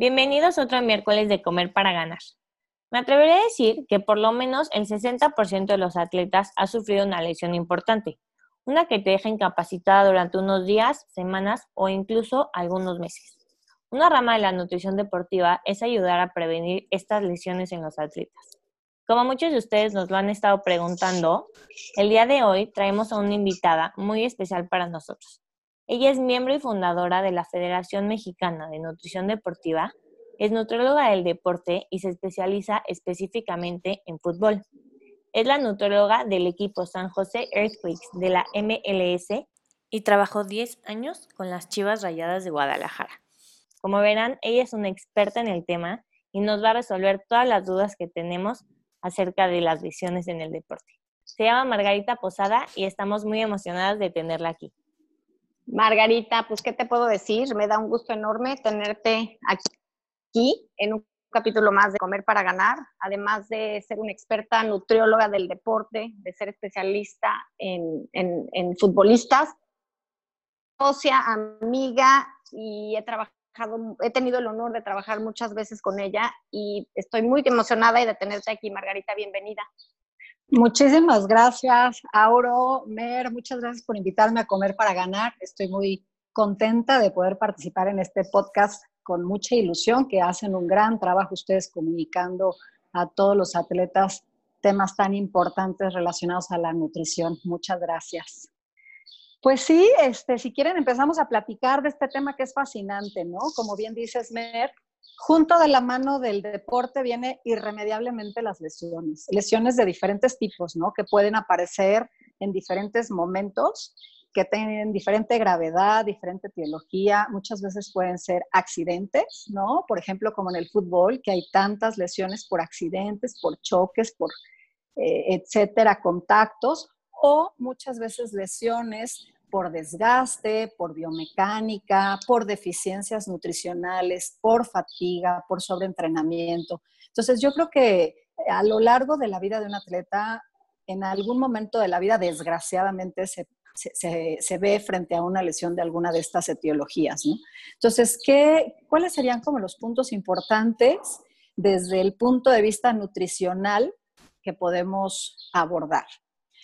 Bienvenidos otro miércoles de Comer para Ganar. Me atrevería a decir que por lo menos el 60% de los atletas ha sufrido una lesión importante, una que te deja incapacitada durante unos días, semanas o incluso algunos meses. Una rama de la nutrición deportiva es ayudar a prevenir estas lesiones en los atletas. Como muchos de ustedes nos lo han estado preguntando, el día de hoy traemos a una invitada muy especial para nosotros. Ella es miembro y fundadora de la Federación Mexicana de Nutrición Deportiva, es nutrióloga del deporte y se especializa específicamente en fútbol. Es la nutrióloga del equipo San José Earthquakes de la MLS y trabajó 10 años con las Chivas Rayadas de Guadalajara. Como verán, ella es una experta en el tema y nos va a resolver todas las dudas que tenemos acerca de las lesiones en el deporte. Se llama Margarita Posada y estamos muy emocionadas de tenerla aquí. Margarita, pues, ¿qué te puedo decir? Me da un gusto enorme tenerte aquí en un capítulo más de Comer para Ganar, además de ser una experta nutrióloga del deporte, de ser especialista en, en, futbolistas, socia, amiga, y he trabajado, he tenido el honor de trabajar muchas veces con ella y estoy muy emocionada de tenerte aquí, Margarita, bienvenida. Muchísimas gracias, Auro, Mer, muchas gracias por invitarme a comer para ganar. Estoy muy contenta de poder participar en este podcast con mucha ilusión, que hacen un gran trabajo ustedes comunicando a todos los atletas temas tan importantes relacionados a la nutrición. Muchas gracias. Pues sí, este, si quieren empezamos a platicar de este tema que es fascinante, ¿no? Como bien dices, Mer, Junto de la mano del deporte viene irremediablemente las lesiones, lesiones de diferentes tipos, ¿no? Que pueden aparecer en diferentes momentos, que tienen diferente gravedad, diferente teología, muchas veces pueden ser accidentes, ¿no? Por ejemplo, como en el fútbol, que hay tantas lesiones por accidentes, por choques, por eh, etcétera, contactos, o muchas veces lesiones por desgaste, por biomecánica, por deficiencias nutricionales, por fatiga, por sobreentrenamiento. Entonces, yo creo que a lo largo de la vida de un atleta, en algún momento de la vida, desgraciadamente, se, ve frente a una lesión de alguna de estas etiologías. Entonces, ¿qué, ¿cuáles serían como los puntos importantes desde el punto de vista nutricional que podemos abordar?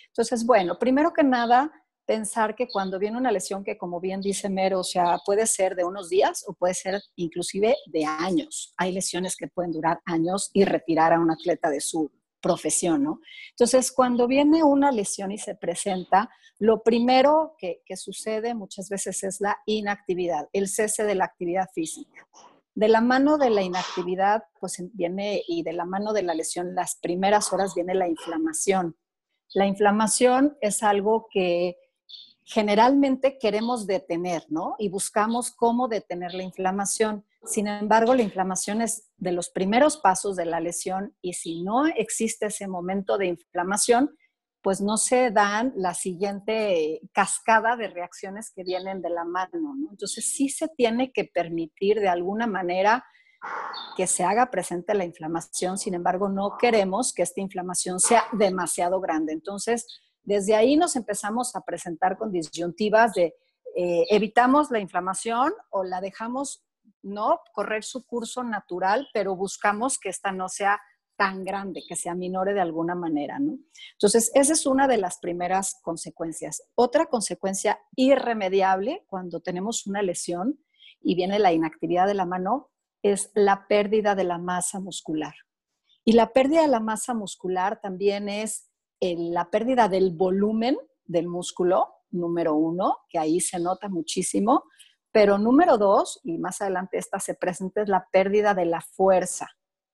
Entonces, bueno, primero que nada, pensar que cuando viene una lesión que, como bien dice Mero, o sea, puede ser de unos días o puede ser inclusive de años. Hay lesiones que pueden durar años y retirar a un atleta de su profesión, ¿no? Entonces, cuando viene una lesión y se presenta, lo primero que, que sucede muchas veces es la inactividad, el cese de la actividad física. De la mano de la inactividad, pues viene, y de la mano de la lesión, las primeras horas viene la inflamación. La inflamación es algo que generalmente queremos detener, ¿no? Y buscamos cómo detener la inflamación. Sin embargo, la inflamación es de los primeros pasos de la lesión y si no existe ese momento de inflamación, pues no se dan la siguiente cascada de reacciones que vienen de la mano, ¿no? Entonces sí se tiene que permitir de alguna manera que se haga presente la inflamación, sin embargo no queremos que esta inflamación sea demasiado grande. Entonces, desde ahí nos empezamos a presentar con disyuntivas de eh, evitamos la inflamación o la dejamos no correr su curso natural, pero buscamos que esta no sea tan grande, que se aminore de alguna manera, ¿no? Entonces, esa es una de las primeras consecuencias. Otra consecuencia irremediable cuando tenemos una lesión y viene la inactividad de la mano es la pérdida de la masa muscular. Y la pérdida de la masa muscular también es la pérdida del volumen del músculo, número uno, que ahí se nota muchísimo, pero número dos, y más adelante esta se presenta, es la pérdida de la fuerza.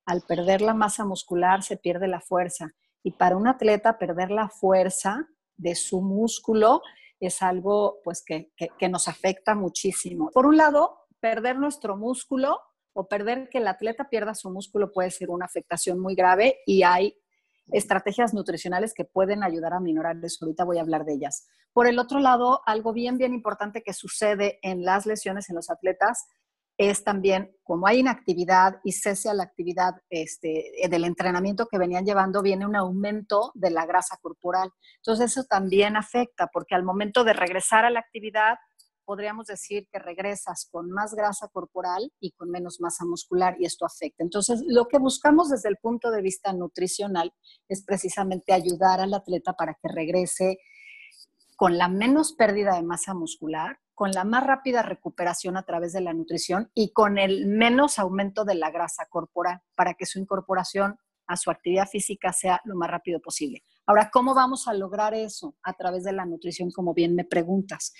Al perder la masa muscular se pierde la fuerza. Y para un atleta perder la fuerza de su músculo es algo pues que, que nos afecta muchísimo. Por un lado, perder nuestro músculo o perder que el atleta pierda su músculo puede ser una afectación muy grave y hay estrategias nutricionales que pueden ayudar a minorar eso. Ahorita voy a hablar de ellas. Por el otro lado, algo bien, bien importante que sucede en las lesiones en los atletas es también, como hay inactividad y cese a la actividad este, del entrenamiento que venían llevando, viene un aumento de la grasa corporal. Entonces eso también afecta, porque al momento de regresar a la actividad, podríamos decir que regresas con más grasa corporal y con menos masa muscular y esto afecta. Entonces, lo que buscamos desde el punto de vista nutricional es precisamente ayudar al atleta para que regrese con la menos pérdida de masa muscular, con la más rápida recuperación a través de la nutrición y con el menos aumento de la grasa corporal para que su incorporación a su actividad física sea lo más rápido posible. Ahora, ¿cómo vamos a lograr eso? A través de la nutrición, como bien me preguntas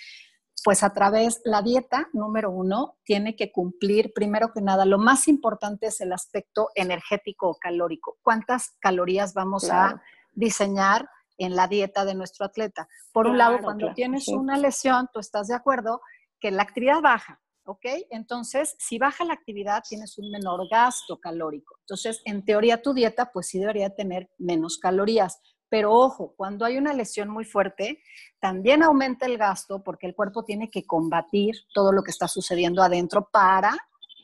pues a través, la dieta, número uno, tiene que cumplir, primero que nada, lo más importante es el aspecto energético o calórico. ¿Cuántas calorías vamos a diseñar en la dieta de nuestro atleta? Por un lado, cuando tienes una lesión, tú estás de acuerdo que la actividad baja, ¿ok? Entonces, si baja la actividad, tienes un menor gasto calórico. Entonces, en teoría, tu dieta, pues sí debería tener menos calorías. Pero ojo, cuando hay una lesión muy fuerte, también aumenta el gasto porque el cuerpo tiene que combatir todo lo que está sucediendo adentro para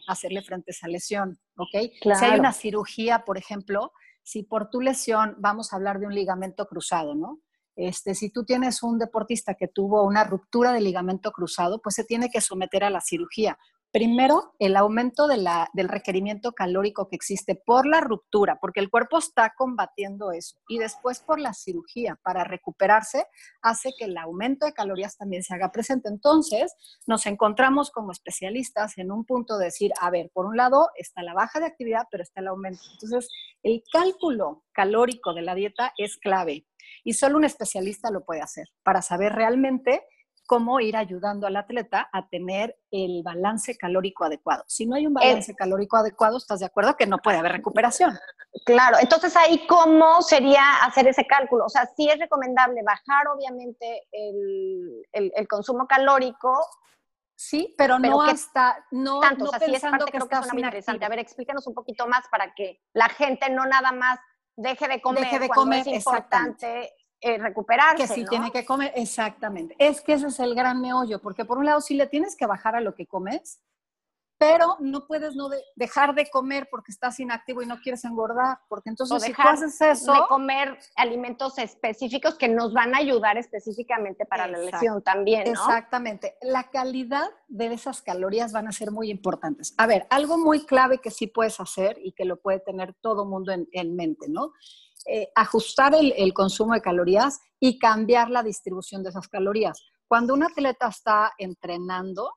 hacerle frente a esa lesión, ¿ok? Si hay una cirugía, por ejemplo, si por tu lesión, vamos a hablar de un ligamento cruzado, ¿no? Este, si tú tienes un deportista que tuvo una ruptura de ligamento cruzado, pues se tiene que someter a la cirugía. Primero, el aumento del requerimiento calórico que existe por la ruptura, porque el cuerpo está combatiendo eso. Y después por la cirugía, para recuperarse, hace que el aumento de calorías también se haga presente. Entonces, nos encontramos como especialistas en un punto de decir, a ver, por un lado está la baja de actividad, pero está el aumento. Entonces, el cálculo calórico de la dieta es clave y solo un especialista lo puede hacer para saber realmente cómo ir ayudando al atleta a tener el balance calórico adecuado. Si no hay un balance calórico adecuado, ¿estás de acuerdo que no puede haber recuperación? Claro, entonces ahí cómo sería hacer ese cálculo. O sea, sí es recomendable bajar obviamente el, consumo calórico. Sí, pero, no hasta, no, tanto, o sea, sí es parte, que creo que es muy interesante. A ver, explícanos un poquito más para que la gente no nada más deje de comer deje de comer, es importante eh, recuperarse. Que si tiene que comer, exactamente. Es que ese es el gran meollo, porque por un lado sí le tienes que bajar a lo que comes, pero no puedes no dejar de comer porque estás inactivo y no quieres engordar, porque entonces si tú haces eso... De comer alimentos específicos que nos van a ayudar específicamente para la lesión también, ¿no? Exactamente. La calidad de esas calorías van a ser muy importantes. A ver, algo muy clave que sí puedes hacer y que lo puede tener todo mundo en, en mente, ¿no? Eh, ajustar el, consumo de calorías y cambiar la distribución de esas calorías. Cuando un atleta está entrenando,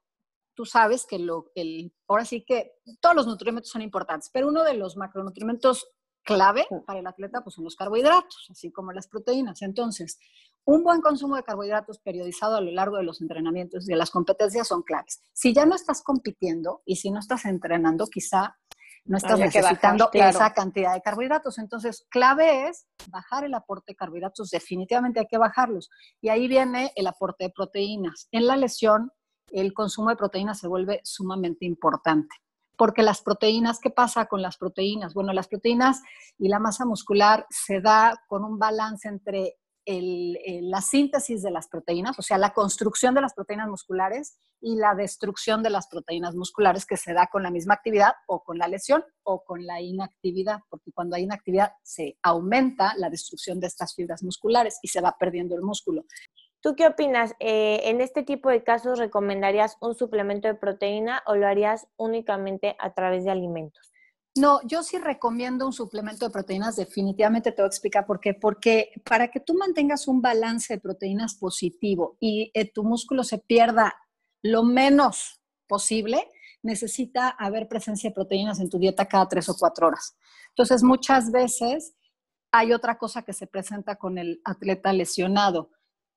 tú sabes que lo, el, ahora sí que todos los nutrientes son importantes, pero uno de los macronutrientes clave para el atleta pues, son los carbohidratos, así como las proteínas. Entonces, un buen consumo de carbohidratos periodizado a lo largo de los entrenamientos y de las competencias son claves. Si ya no estás compitiendo y si no estás entrenando, quizá no estás necesitando esa cantidad de carbohidratos. Entonces, clave es bajar el aporte de carbohidratos, definitivamente hay que bajarlos. Y ahí viene el aporte de proteínas. En la lesión, el consumo de proteínas se vuelve sumamente importante. Porque las proteínas, ¿qué pasa con las proteínas? Bueno, las proteínas y la masa muscular se da con un balance entre la síntesis de las proteínas, o sea, la construcción de las proteínas musculares y la destrucción de las proteínas musculares que se da con la misma actividad o con la lesión o con la inactividad, porque cuando hay inactividad se aumenta la destrucción de estas fibras musculares y se va perdiendo el músculo. ¿Tú qué opinas? Eh, ¿En este tipo de casos recomendarías un suplemento de proteína o lo harías únicamente a través de alimentos? No, yo sí recomiendo un suplemento de proteínas, definitivamente te voy a explicar por qué. Porque para que tú mantengas un balance de proteínas positivo y eh, tu músculo se pierda lo menos posible, necesita haber presencia de proteínas en tu dieta cada tres o cuatro horas. Entonces, muchas veces hay otra cosa que se presenta con el atleta lesionado,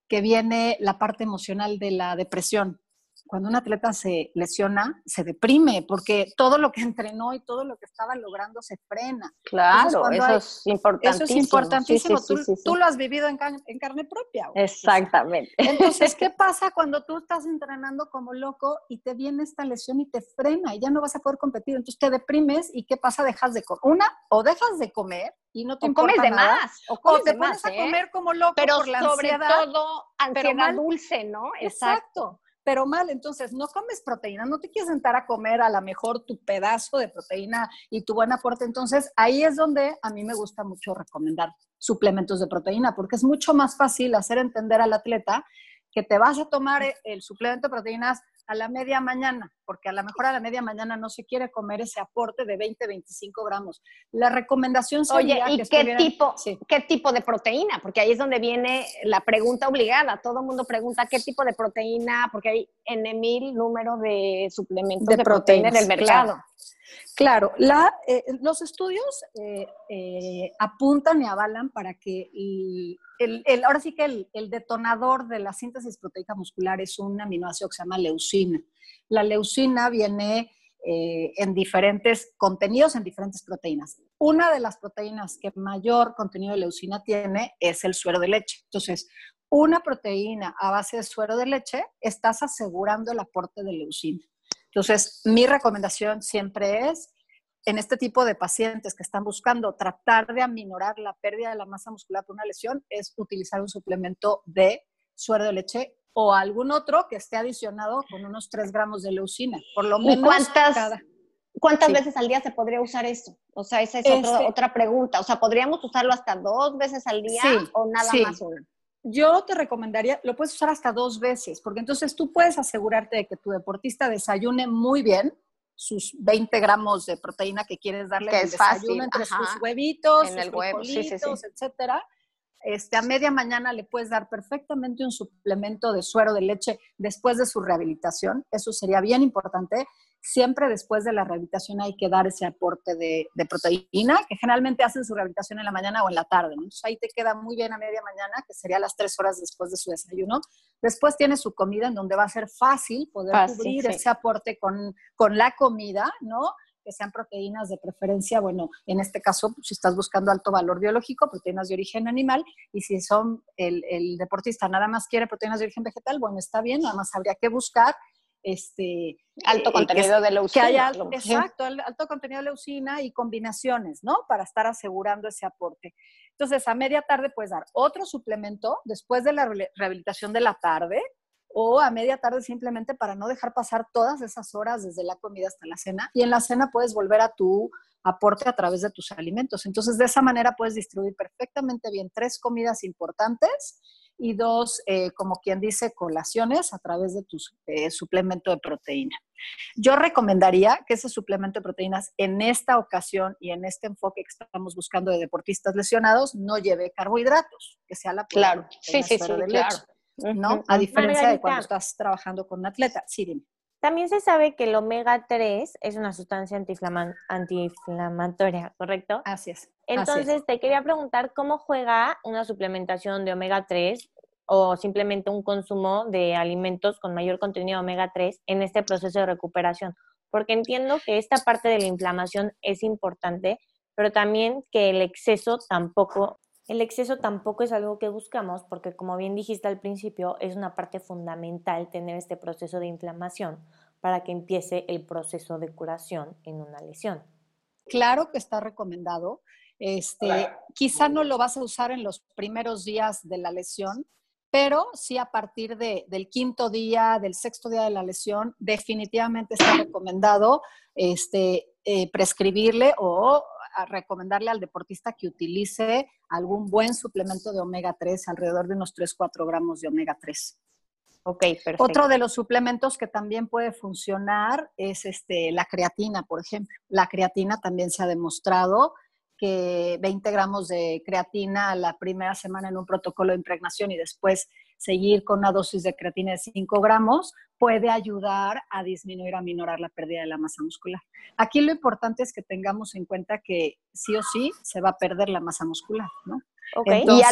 que viene la parte emocional de la depresión cuando un atleta se lesiona, se deprime porque todo lo que entrenó y todo lo que estaba logrando se frena. Claro, eso es importantísimo. Eso es importantísimo. tú, lo has vivido en, carne propia. Exactamente. Entonces, ¿qué pasa cuando tú estás entrenando como loco y te viene esta lesión y te frena y ya no vas a poder competir? Entonces te deprimes y ¿qué pasa? Dejas de comer. Una, o dejas de comer y no te o comes de más. O, comes te de pones a ¿eh? comer como loco pero por la sobre todo ansiedad dulce, ¿no? Exacto pero mal. Entonces, no comes proteína, no te quieres sentar a comer a lo mejor tu pedazo de proteína y tu buen aporte. Entonces, ahí es donde a mí me gusta mucho recomendar suplementos de proteína, porque es mucho más fácil hacer entender al atleta que te vas a tomar el suplemento de proteínas a la media mañana, porque a lo mejor a la media mañana no se quiere comer ese aporte de 20, 25 gramos. La recomendación sería Oye, ¿y qué, tipo, qué tipo de proteína? Porque ahí es donde viene la pregunta obligada. Todo el mundo pregunta qué tipo de proteína, porque hay N mil número de suplementos de, proteína en el mercado. Claro, la, eh, los estudios eh, eh, apuntan y avalan para que el, ahora sí que el, detonador de la síntesis proteica muscular es un aminoácido que se llama leucina. La leucina viene en diferentes contenidos, en diferentes proteínas. Una de las proteínas que mayor contenido de leucina tiene es el suero de leche. Entonces, una proteína a base de suero de leche, estás asegurando el aporte de leucina. Entonces, mi recomendación siempre es, en este tipo de pacientes que están buscando tratar de aminorar la pérdida de la masa muscular por una lesión, es utilizar un suplemento de suero de leche o algún otro que esté adicionado con unos 3 gramos de leucina, por lo menos. cuántas, ¿cuántas veces al día se podría usar esto? O sea, esa es este otra pregunta. O sea, ¿podríamos usarlo hasta dos veces al día o nada más una? yo te recomendaría, lo puedes usar hasta dos veces, porque entonces tú puedes asegurarte de que tu deportista desayune muy bien sus 20 gramos de proteína que quieres darle que es desayuno entre sus huevitos, en el huevo, etcétera. Este, a media mañana le puedes dar perfectamente un suplemento de suero de leche después de su rehabilitación. Eso sería bien importante siempre después de la rehabilitación hay que dar ese aporte de, proteína, que generalmente hacen su rehabilitación en la mañana o en la tarde. Entonces ahí te queda muy bien a media mañana, que sería las tres horas después de su desayuno. Después tiene su comida en donde va a ser fácil poder cubrir ese aporte con, con la comida, ¿no? Que sean proteínas de preferencia, bueno, en este caso, si estás buscando alto valor biológico, proteínas de origen animal, y si son el, el, deportista nada más quiere proteínas de origen vegetal, bueno, está bien, nada más habría que buscar este, alto eh, contenido de leucina. Que haya, exacto, alto contenido de leucina y combinaciones, ¿no? Para estar asegurando ese aporte. Entonces, a media tarde puedes dar otro suplemento después de la rehabilitación de la tarde o a media tarde simplemente para no dejar pasar todas esas horas desde la comida hasta la cena. Y en la cena puedes volver a tu aporte a través de tus alimentos. Entonces, de esa manera puedes distribuir perfectamente bien tres comidas importantes y dos, eh, como quien dice, colaciones a través de tu eh, suplemento de proteína. Yo recomendaría que ese suplemento de proteínas en esta ocasión y en este enfoque que estamos buscando de deportistas lesionados no lleve carbohidratos, que sea la claro. sí, sí, sí, de leche, ¿no? A diferencia de cuando estás trabajando con un atleta. Sí, dime. También se sabe que el omega 3 es una sustancia antiinflamatoria, ¿correcto? Así es. Entonces, te quería preguntar cómo juega una suplementación de omega 3 o simplemente un consumo de alimentos con mayor contenido de omega 3 en este proceso de recuperación. Porque entiendo que esta parte de la inflamación es importante, pero también que el exceso tampoco el exceso tampoco es algo que buscamos porque, como bien dijiste al principio, es una parte fundamental tener este proceso de inflamación para que empiece el proceso de curación en una lesión. Claro que está recomendado. Este, quizá no lo vas a usar en los primeros días de la lesión, pero sí a partir del quinto día, del sexto día de la lesión, definitivamente está recomendado este, eh, prescribirle o recomendarle al deportista que utilice algún buen suplemento de omega 3, alrededor de unos 3-4 gramos de omega 3. Ok, perfecto. Otro de los suplementos que también puede funcionar es este, la creatina, por ejemplo. La creatina también se ha demostrado que 20 gramos de creatina la primera semana en un protocolo de impregnación y después seguir con una dosis de creatina de 5 gramos puede ayudar a disminuir, a minorar la pérdida de la masa muscular. Aquí lo importante es que tengamos en cuenta que sí o sí se va a perder la masa muscular, ¿no? ¿Y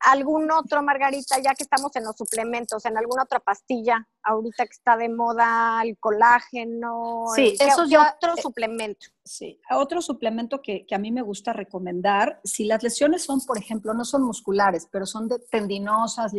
algún otro, Margarita, ya que estamos en los suplementos, en alguna otra pastilla, ahorita que está de moda el colágeno? Sí, ¿qué, eso ya, otro suplemento? Sí, otro suplemento que, que, a mí me gusta recomendar, si las lesiones son, por ejemplo, no son musculares, pero son de tendinosas,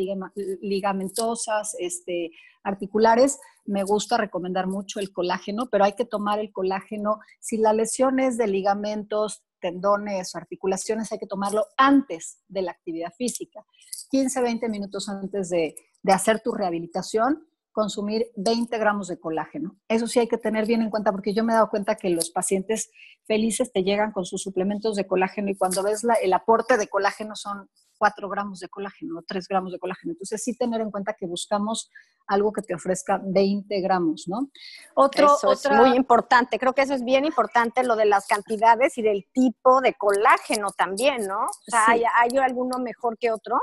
ligamentosas, este, articulares, me gusta recomendar mucho el colágeno, pero hay que tomar el colágeno. Si la lesión es de ligamentos, tendones o articulaciones, hay que tomarlo antes de la actividad física. 15, 20 minutos antes de, de hacer tu rehabilitación, consumir 20 gramos de colágeno. Eso sí hay que tener bien en cuenta porque yo me he dado cuenta que los pacientes felices te llegan con sus suplementos de colágeno y cuando ves la, el aporte de colágeno son 4 gramos de colágeno o 3 gramos de colágeno. Entonces sí tener en cuenta que buscamos algo que te ofrezca 20 gramos, ¿no? Otro, eso es muy importante, creo que eso es bien importante, lo de las cantidades y del tipo de colágeno también, ¿no? O sea, ¿hay, ¿hay alguno mejor que otro?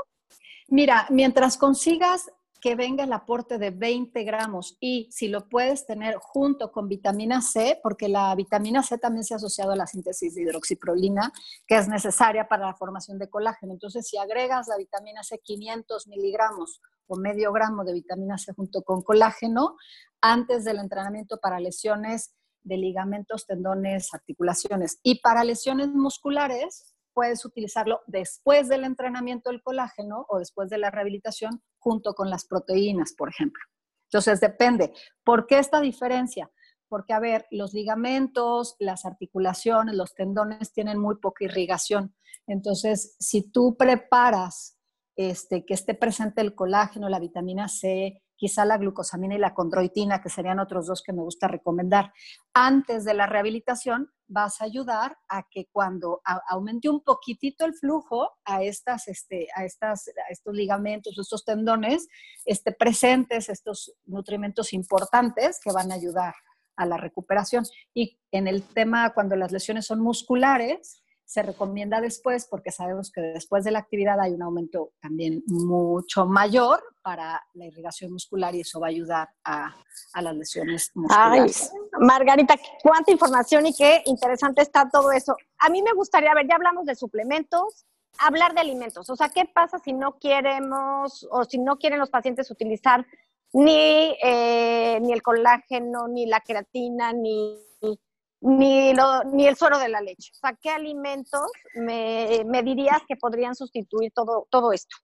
Mira, mientras consigas que venga el aporte de 20 gramos y si lo puedes tener junto con vitamina C, porque la vitamina C también se ha asociado a la síntesis de hidroxiprolina, que es necesaria para la formación de colágeno. Entonces, si agregas la vitamina C 500 miligramos o medio gramo de vitamina C junto con colágeno, antes del entrenamiento para lesiones de ligamentos, tendones, articulaciones y para lesiones musculares, puedes utilizarlo después del entrenamiento del colágeno o después de la rehabilitación junto con las proteínas, por ejemplo. Entonces, depende. ¿Por qué esta diferencia? Porque, a ver, los ligamentos, las articulaciones, los tendones tienen muy poca irrigación. Entonces, si tú preparas este, que esté presente el colágeno, la vitamina C, quizá la glucosamina y la condroitina, que serían otros dos que me gusta recomendar. Antes de la rehabilitación, vas a ayudar a que cuando aumente un poquitito el flujo a, estas, este, a, estas, estos ligamentos, estos tendones, esté presentes estos nutrimentos importantes que van a ayudar a la recuperación. Y en el tema, cuando las lesiones son musculares, se recomienda después porque sabemos que después de la actividad hay un aumento también mucho mayor para la irrigación muscular y eso va a ayudar a, a las lesiones musculares. Margarita, cuánta información y qué interesante está todo eso. A mí me gustaría ver, ya hablamos de suplementos, hablar de alimentos. O sea, ¿qué pasa si no queremos o si no quieren los pacientes utilizar ni, eh, ni el colágeno, ni la creatina, ni ni, lo, ni el suero de la leche. O sea, ¿qué alimentos me, me dirías que podrían sustituir todo, todo esto?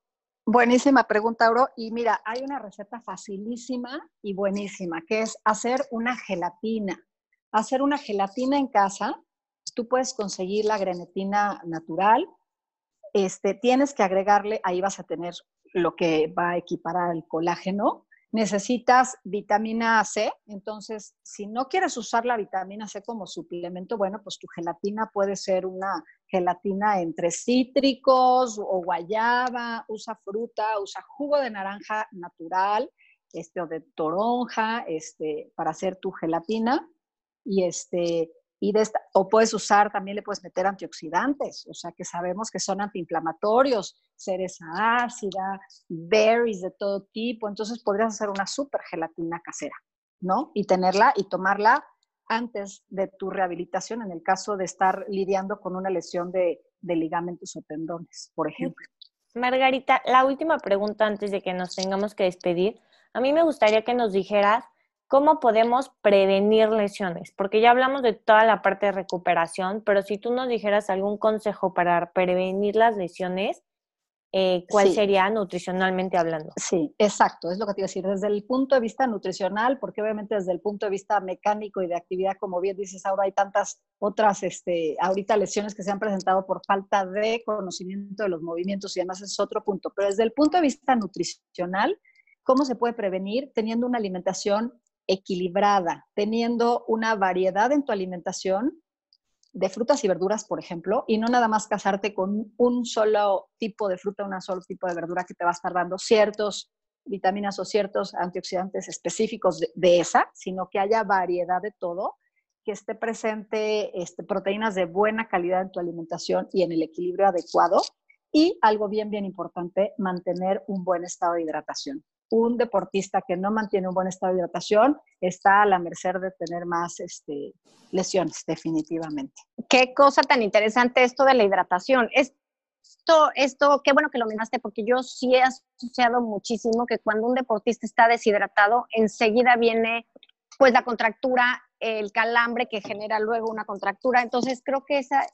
Buenísima pregunta, Auro. Y mira, hay una receta facilísima y buenísima, que es hacer una gelatina. Hacer una gelatina en casa, tú puedes conseguir la grenetina natural, este, tienes que agregarle, ahí vas a tener lo que va a equiparar el colágeno, necesitas vitamina C, entonces si no quieres usar la vitamina C como suplemento, bueno, pues tu gelatina puede ser una gelatina entre cítricos o guayaba, usa fruta, usa jugo de naranja natural, este o de toronja, este para hacer tu gelatina. Y este y de esta, o puedes usar, también le puedes meter antioxidantes, o sea que sabemos que son antiinflamatorios, cereza ácida, berries de todo tipo, entonces podrías hacer una super gelatina casera, ¿no? Y tenerla y tomarla antes de tu rehabilitación en el caso de estar lidiando con una lesión de, de ligamentos o tendones, por ejemplo. Margarita, la última pregunta antes de que nos tengamos que despedir. A mí me gustaría que nos dijeras ¿Cómo podemos prevenir lesiones? Porque ya hablamos de toda la parte de recuperación, pero si tú nos dijeras algún consejo para prevenir las lesiones, eh, ¿cuál sería nutricionalmente hablando? Sí, exacto, es lo que te iba a decir. Desde el punto de vista nutricional, porque obviamente desde el punto de vista mecánico y de actividad, como bien dices, ahora hay tantas otras, este, ahorita lesiones que se han presentado por falta de conocimiento de los movimientos y además es otro punto. Pero desde el punto de vista nutricional, ¿cómo se puede prevenir teniendo una alimentación equilibrada, teniendo una variedad en tu alimentación de frutas y verduras, por ejemplo, y no nada más casarte con un solo tipo de fruta, un solo tipo de verdura que te va a estar dando ciertos vitaminas o ciertos antioxidantes específicos de, esa, sino que haya variedad de todo, que esté presente este, proteínas de buena calidad en tu alimentación y en el equilibrio adecuado. Y algo bien, bien importante, mantener un buen estado de hidratación un deportista que no mantiene un buen estado de hidratación está a la merced de tener más este, lesiones, definitivamente. Qué cosa tan interesante esto de la hidratación. Es esto, esto, qué bueno que lo mencionaste, porque yo sí he asociado muchísimo que cuando un deportista está deshidratado, enseguida viene pues la contractura, el calambre que genera luego una contractura. Entonces creo que esa...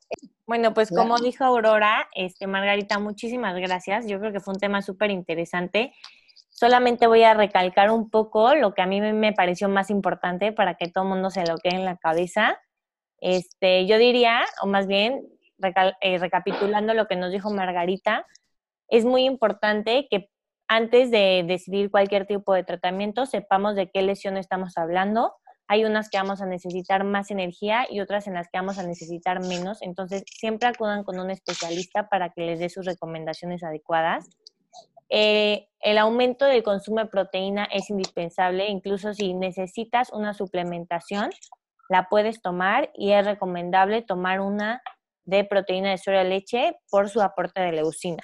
Bueno, pues como dijo Aurora, este, Margarita, muchísimas gracias. Yo creo que fue un tema súper interesante. Solamente voy a recalcar un poco lo que a mí me pareció más importante para que todo el mundo se lo quede en la cabeza. Este, yo diría, o más bien, eh, recapitulando lo que nos dijo Margarita, es muy importante que antes de decidir cualquier tipo de tratamiento sepamos de qué lesión estamos hablando. Hay unas que vamos a necesitar más energía y otras en las que vamos a necesitar menos. Entonces, siempre acudan con un especialista para que les dé sus recomendaciones adecuadas. Eh, el aumento del consumo de proteína es indispensable, incluso si necesitas una suplementación, la puedes tomar y es recomendable tomar una de proteína de soya de leche por su aporte de leucina.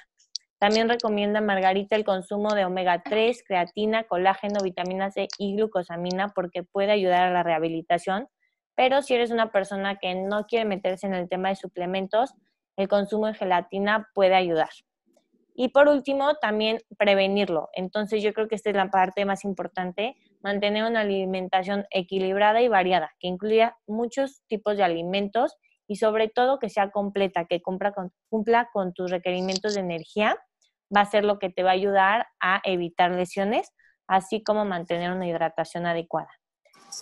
También recomienda Margarita el consumo de omega 3, creatina, colágeno, vitamina C y glucosamina porque puede ayudar a la rehabilitación. Pero si eres una persona que no quiere meterse en el tema de suplementos, el consumo de gelatina puede ayudar. Y por último, también prevenirlo. Entonces yo creo que esta es la parte más importante, mantener una alimentación equilibrada y variada, que incluya muchos tipos de alimentos y sobre todo que sea completa, que cumpla con, tus requerimientos de energía, va a ser lo que te va a ayudar a evitar lesiones, así como mantener una hidratación adecuada.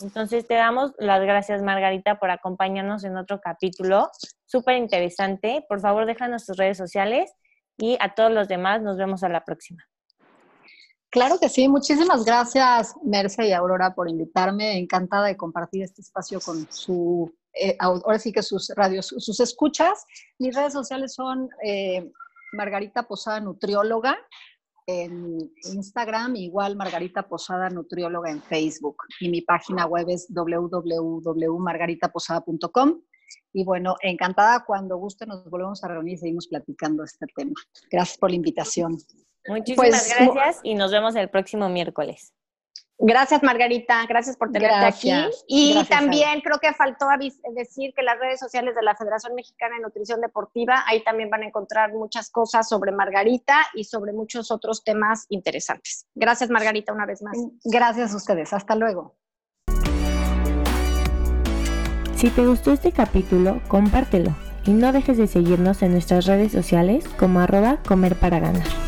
Entonces te damos las gracias Margarita por acompañarnos en otro capítulo súper interesante. Por favor déjanos tus redes sociales y a todos los demás nos vemos a la próxima. Claro que sí, muchísimas gracias Merce y Aurora por invitarme. Encantada de compartir este espacio con su eh, ahora sí que sus radios, sus escuchas. Mis redes sociales son eh, Margarita Posada Nutrióloga en Instagram, igual Margarita Posada Nutrióloga en Facebook. Y mi página web es www.margaritaposada.com. Y bueno, encantada cuando guste nos volvemos a reunir y seguimos platicando este tema. Gracias por la invitación. Muchísimas pues, gracias y nos vemos el próximo miércoles. Gracias, Margarita. Gracias por tenerte aquí. Y también creo que faltó decir que las redes sociales de la Federación Mexicana de Nutrición Deportiva, ahí también van a encontrar muchas cosas sobre Margarita y sobre muchos otros temas interesantes. Gracias, Margarita, una vez más. Gracias a ustedes. Hasta luego. Si te gustó este capítulo, compártelo y no dejes de seguirnos en nuestras redes sociales como arroba comer para ganar.